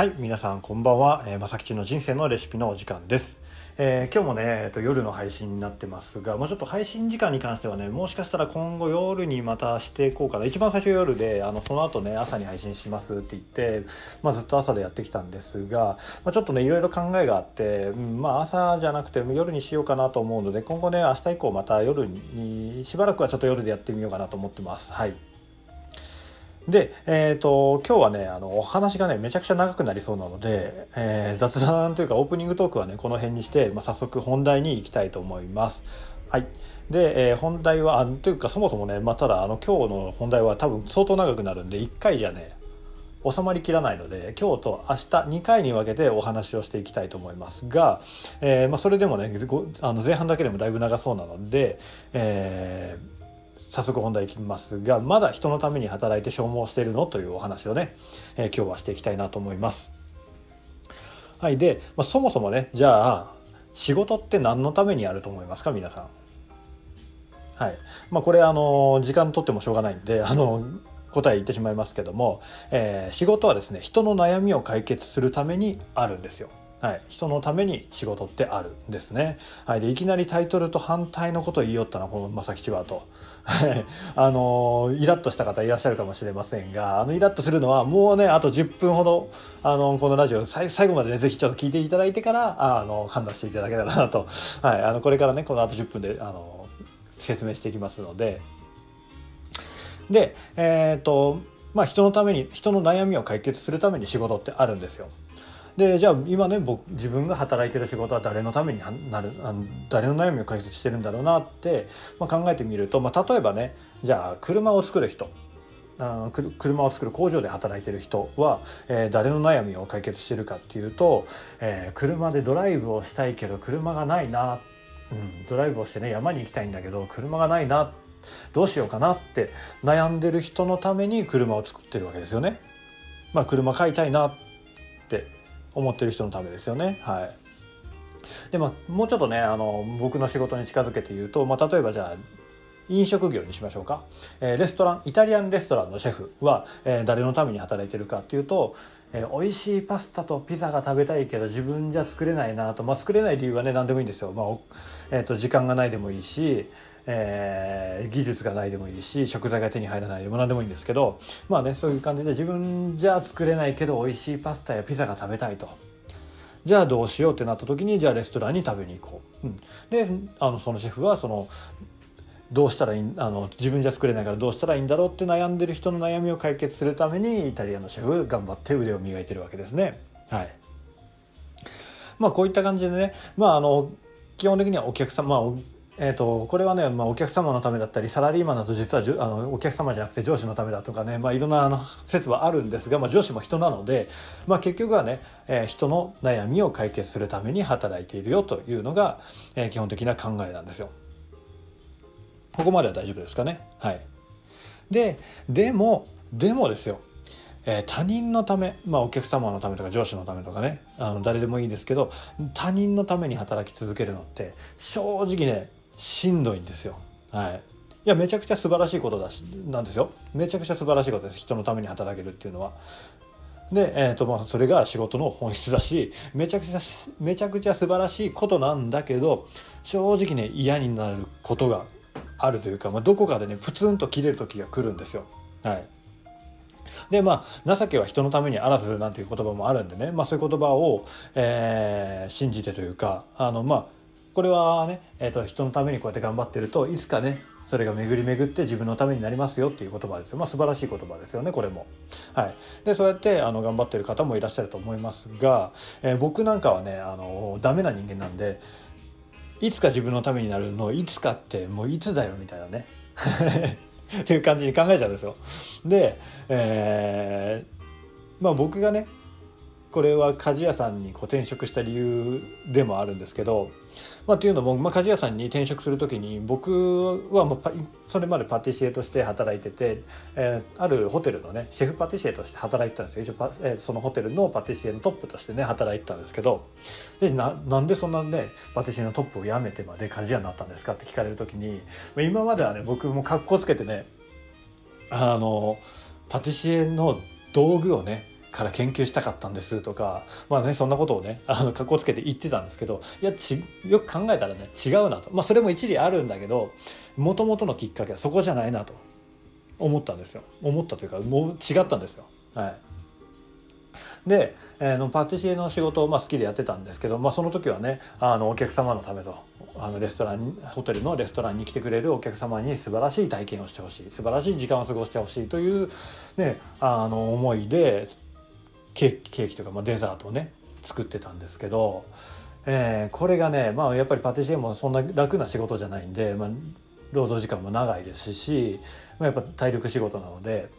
はい、皆さんこんばんは。えー、まさきちの人生のレシピのお時間です。えー今日もね、えっと、夜の配信になってますが、まあ、ちょっと配信時間に関してはね、もしかしたら今後夜にまたしていこうかな。一番最初夜で、あの、その後ね、朝に配信しますって言って、まあ、ずっと朝でやってきたんですが、まあ、ちょっとね、いろいろ考えがあって、うん、まあ、朝じゃなくて夜にしようかなと思うので、今後ね、明日以降また夜に、しばらくはちょっと夜でやってみようかなと思ってます。はい。で、えっ、と、今日はね、あの、お話がね、めちゃくちゃ長くなりそうなので、えー雑談というかオープニングトークはね、この辺にして、まあ、早速本題に行きたいと思います。はい。で、えー本題は、あというかそもそもね、まあ、ただ、あの、今日の本題は多分相当長くなるんで、1回じゃね、収まりきらないので今日と明日2回に分けてお話をしていきたいと思いますが、えーまあ、それでもねあの前半だけでもだいぶ長そうなので、えー早速本題いきますがまだ人のために働いて消耗しているの？というお話をね、えー今日はしていきたいなと思います。はいで、まあ、そもそもねじゃあ仕事って何のためにやると思いますか？皆さん。はいまあ、これあの時間取ってもしょうがないんであの答え言ってしまいますけども、えー仕事はですね人の悩みを解決するためにあるんですよ。はい、人のために仕事ってあるんですね。はい、でいきなりタイトルと反対のことを言いよったなこの正吉はと。はいあのイラッとした方いらっしゃるかもしれませんがあのイラッとするのはもうねあと10分ほどあのこのラジオ最最後までねぜひちょっと聞いていただいてからあの判断していただけたらなと、はい、あのこれからねこのあと10分であの説明していきますので。でえっ、とまあ人のために人の悩みを解決するために仕事ってあるんですよ。でじゃあ今ね僕自分が働いてる仕事は誰のためになるあの誰の悩みを解決してるんだろうなって、まあ、考えてみると、まあ、例えばねじゃあ車を作る人あ車を作る工場で働いてる人は、えー誰の悩みを解決してるかっていうと、えー車でドライブをしたいけど車がないな、うん、ドライブをしてね山に行きたいんだけど車がないなどうしようかなって悩んでる人のために車を作ってるわけですよね。まあ、車買いたいなって思ってる人のためですよね。はい。でまもうちょっとねあの僕の仕事に近づけて言うと、まあ、例えばじゃあ飲食業にしましょうか、えーレストランイタリアンレストランのシェフは、えー誰のために働いてるかっていうと、えー美味しいパスタとピザが食べたいけど自分じゃ作れないなと、まあ、作れない理由はね何でもいいんですよ、まあおえー、と時間がないでもいいし、えー技術がないでもいいし食材が手に入らないでも何でもいいんですけどまあねそういう感じで自分じゃ作れないけど美味しいパスタやピザが食べたいと。じゃあどうしようってなった時にじゃあレストランに食べに行こう。うん、であのそのシェフはそのどうしたらいいあの自分じゃ作れないからどうしたらいいんだろうって悩んでる人の悩みを解決するためにイタリアのシェフ頑張って腕を磨いてるわけですね。はい。まあこういった感じでね、まああの基本的にはお客様、まあえー、とこれはね、まあ、お客様のためだったりサラリーマンだと実はじゅあのお客様じゃなくて上司のためだとかね、まあ、いろんなあの説はあるんですが、まあ、上司も人なので、まあ、結局はね、えー人の悩みを解決するために働いているよというのが、えー基本的な考えなんですよ。ここまでは大丈夫ですかね。はい。で、でも、でもですよ。えー他人のため、まあお客様のためとか上司のためとかね、あの誰でもいいですけど、他人のために働き続けるのって、正直ね、しんどいんですよ。はい。いや、めちゃくちゃ素晴らしいことだし、なんですよ。めちゃくちゃ素晴らしいことです。人のために働けるっていうのは。で、えーとまあ、それが仕事の本質だしめちゃくちゃめちゃくちゃ素晴らしいことなんだけど正直ね嫌になることがあるというか、まあ、どこかでねプツンと切れる時が来るんですよ。はいでまあ情けは人のためにあらずなんていう言葉もあるんでね、まあ、そういう言葉を、えー信じてというかあのまあこれはね、えー、と人のためにこうやって頑張ってるといつかねそれが巡り巡って自分のためになりますよっていう言葉ですよまあ素晴らしい言葉ですよねこれも。はい、でそうやってあの頑張ってる方もいらっしゃると思いますが、えー僕なんかはねあのダメな人間なんでいつか自分のためになるのいつかってもういつだよみたいなね っていう感じに考えちゃうんですよ。で、えーまあ僕がねこれは鍛冶屋さんにこう転職した理由でもあるんですけど、まあ、っていうのも、まあ、鍛冶屋さんに転職する時に僕はもうそれまでパティシエとして働いてて、えーあるホテルのねシェフパティシエとして働いてたんですよ。一応パ、えーそのホテルのパティシエのトップとしてね働いてたんですけど。でななんでそんなねパティシエのトップを辞めてまで鍛冶屋になったんですかって聞かれる時に今まではね僕も格好つけてねあのパティシエの道具をねから研究したかったんですとかまあねそんなことをね あの格好つけて言ってたんですけどいやちよく考えたらね違うなと。まあそれも一理あるんだけどもともとのきっかけはそこじゃないなと思ったんですよ。思ったというかもう違ったんですよ。はい。で、えー、のパティシエの仕事をまあ好きでやってたんですけど、まあ、その時はねあのお客様のためとあのレストランホテルのレストランに来てくれるお客様に素晴らしい体験をしてほしい素晴らしい時間を過ごしてほしいという、ね、あの思いでケーキケーキとか、まあ、デザートをね作ってたんですけど、えー、これがね、まあ、やっぱりパティシエもそんな楽な仕事じゃないんで、まあ、労働時間も長いですし、まあ、やっぱ体力仕事なので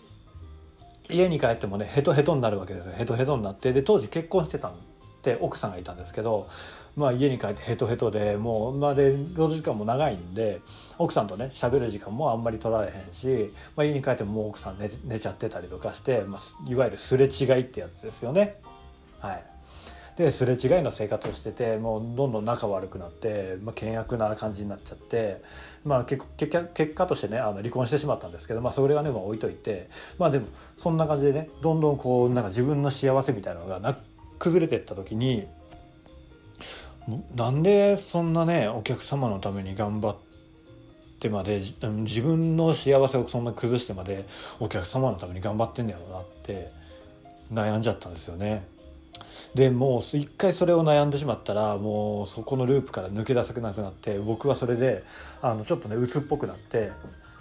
家に帰ってもねヘトヘトになるわけですよ。ヘトヘトになってで当時結婚してたんで奥さんがいたんですけど、まあ、家に帰ってヘトヘトでもうまで労働時間も長いんで奥さんとね喋る時間もあんまり取られへんし、まあ、家に帰ってももう奥さん寝寝ちゃってたりとかして、まあ、いわゆるすれ違いってやつですよね。はいですれ違いの生活をしててもうどんどん仲悪くなって、まあ、険悪な感じになっちゃって、まあ、結結結果としてねあの離婚してしまったんですけど、まあ、それはね、まあ、置いといてまあでもそんな感じでねどんどんこうなんか自分の幸せみたいなのがな崩れてった時になんでそんなねお客様のために頑張ってまで自分の幸せをそんな崩してまでお客様のために頑張ってんだよなって悩んじゃったんですよね。でもう一回それを悩んでしまったらもうそこのループから抜け出せなくなって僕はそれであのちょっとね鬱っぽくなって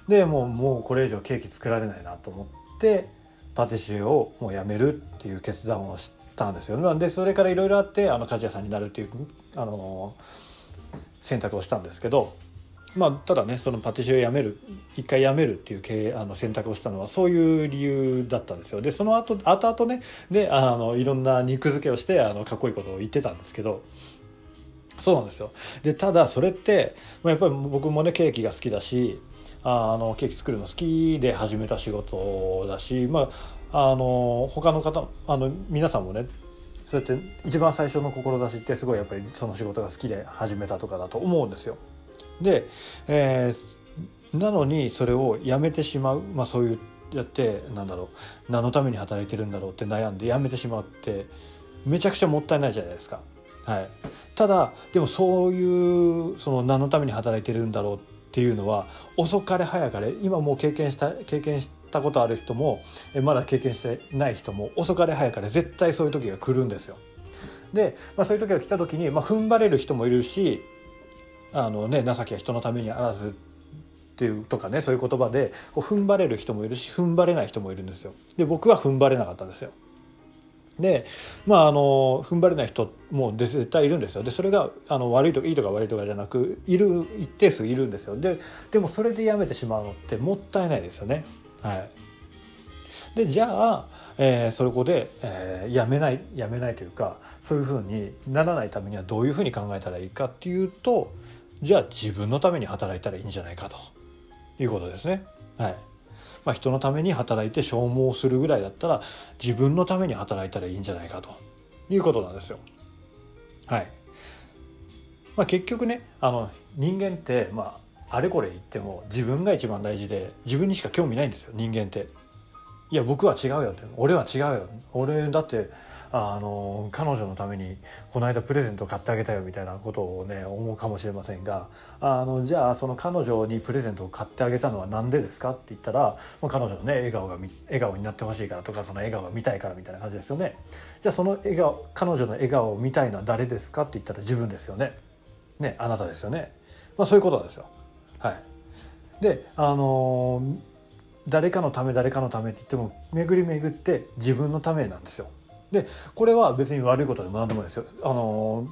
でもうもうこれ以上ケーキ作られないなと思ってパティシエをもうやめるっていう決断をしてたんですよ。でそれからいろいろあってあの鍛冶屋さんになるっていうあの選択をしたんですけどまあ、ただねそのパティシエを辞める一回辞めるっていう経あの選択をしたのはそういう理由だったんですよでその後後々ねであのいろんな肉付けをしてあのかっこいいことを言ってたんですけどそうなんですよでただそれって、まあ、やっぱり僕もねケーキが好きだしあのケーキ作るの好きで始めた仕事だし、まあ、あの他の方あの皆さんもねそうやって一番最初の志ってすごいやっぱりその仕事が好きで始めたとかだと思うんですよ。で、えー、なのにそれをやめてしまう、まあ、そういうやってなんだろう何のために働いてるんだろうって悩んでやめてしまってめちゃくちゃもったいないじゃないですか。はい、ただでもそういうその何のために働いてるんだろうっていうのは遅かれ早かれ今もう経験した経験してたことある人もまだ経験してない人も遅かれ早かれ絶対そういう時が来るんですよ。で、まあ、そういう時が来た時に、まあ、踏ん張れる人もいるしあのね情けは人のためにあらずっていうとかねそういう言葉でこう踏ん張れる人もいるし踏ん張れない人もいるんですよ。で僕は踏ん張れなかったんですよ。でまああの踏ん張れない人も絶対いるんですよでそれがあの悪いとかいいとか悪いとかじゃなくいる一定数いるんですよででもそれでやめてしまうのってもったいないですよねはい。でじゃあ、えー、それこで、えー、やめないやめないというかそういうふうにならないためにはどういうふうに考えたらいいかっていうとじゃあ自分のために働いたらいいんじゃないかと。いうことですね。はい。まあ、人のために働いて消耗するぐらいだったら自分のために働いたらいいんじゃないかと。いうことなんですよ。はい。まあ、結局ねあの人間って、まあ、あれこれ言っても自分が一番大事で自分にしか興味ないんですよ人間って。いや僕は違うよって。俺は違うよ。俺だってあの彼女のためにこの間プレゼント買ってあげたよみたいなことをね思うかもしれませんがあのじゃあその彼女にプレゼントを買ってあげたのは何でですかって言ったら、まあ、彼女のね笑顔が笑顔になってほしいからとかその笑顔が見たいからみたいな感じですよね。じゃあその笑顔彼女の笑顔を見たいのは誰ですかって言ったら自分ですよね。ねあなたですよね、まあ、そういうことなんですよ。はい。であの誰かのため誰かのためって言っても巡り巡って自分のためなんですよ。でこれは別に悪いことでも何でもですよ。あの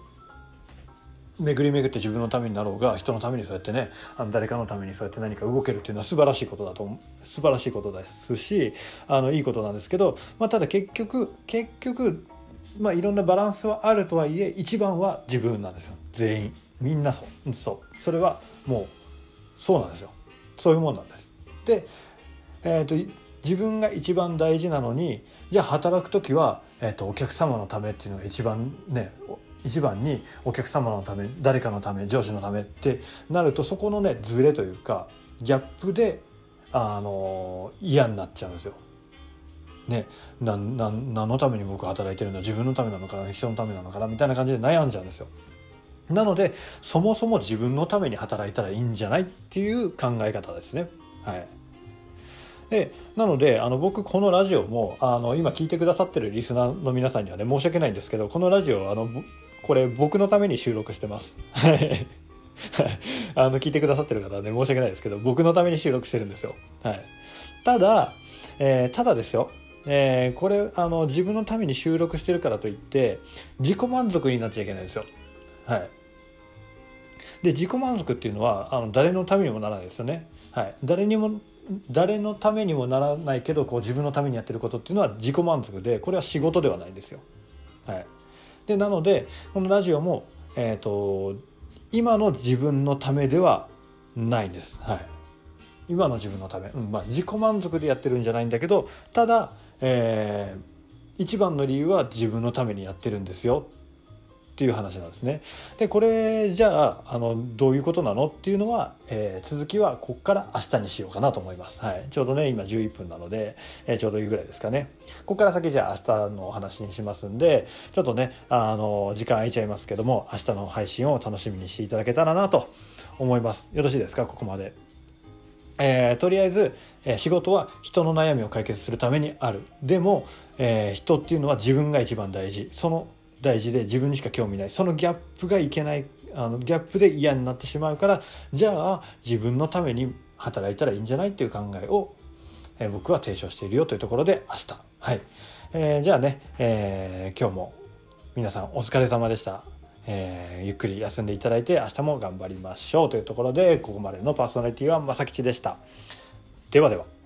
巡り巡って自分のためになろうが人のためにそうやってねあの誰かのためにそうやって何か動けるっていうのは素晴らしいことだと素晴らしいことですしあのいいことなんですけど、まあ、ただ結局結局、まあ、いろんなバランスはあるとはいえ一番は自分なんですよ。全員。みんなそう。そう。それはもうそうなんですよそういうもんなんです。で、えーと自分が一番大事なのにじゃあ働く時は、えーと、お客様のためっていうのが一番ね一番にお客様のため誰かのため上司のためってなるとそこのねズレというかギャップであの嫌になっちゃうんですよ。ね何のために僕働いてるんだ自分のためなのかな人のためなのかなみたいな感じで悩んじゃうんですよ。なのでそもそも自分のために働いたらいいんじゃないっていう考え方ですね。はい、でなのであの僕このラジオもあの今聞いてくださってるリスナーの皆さんにはね申し訳ないんですけどこのラジオあのこれ僕のために収録してます。あの聞いてくださってる方はね申し訳ないですけど僕のために収録してるんですよ。はい、ただ、えー、ただですよえー、これあの自分のために収録してるからといって自己満足になっちゃいけないんですよ。はい、で自己満足っていうのはあの誰のためにもならないですよね。はい、誰にも誰のためにもならないけどこう自分のためにやってることっていうのは自己満足でこれは仕事ではないんですよ。はい、でなのでこのラジオも、えーと、今の自分のためではないんです。はい、今の自分のため、うんまあ、自己満足でやってるんじゃないんだけどただ、えー、一番の理由は自分のためにやってるんですよっていう話なんですね。でこれじゃああのどういうことなのっていうのは、えー、続きはここから明日にしようかなと思います。はい、ちょうどね今11分なので、えー、ちょうどいいぐらいですかね。ここから先じゃあ明日のお話にしますんでちょっとねあの時間空いちゃいますけども明日の配信を楽しみにしていただけたらなと思います。よろしいですか？ここまで。えー、とりあえず、えー、仕事は人の悩みを解決するためにあるでも、えー、人っていうのは自分が一番大事その大事で自分にしか興味ない。そのギャップがいけないあのギャップで嫌になってしまうからじゃあ自分のために働いたらいいんじゃないっていう考えを、え、僕は提唱しているよというところで明日。はい、えー、じゃあね、えー、今日も皆さんお疲れ様でした、えー、ゆっくり休んでいただいて明日も頑張りましょうというところでここまでのパーソナリティは正吉でした。ではでは。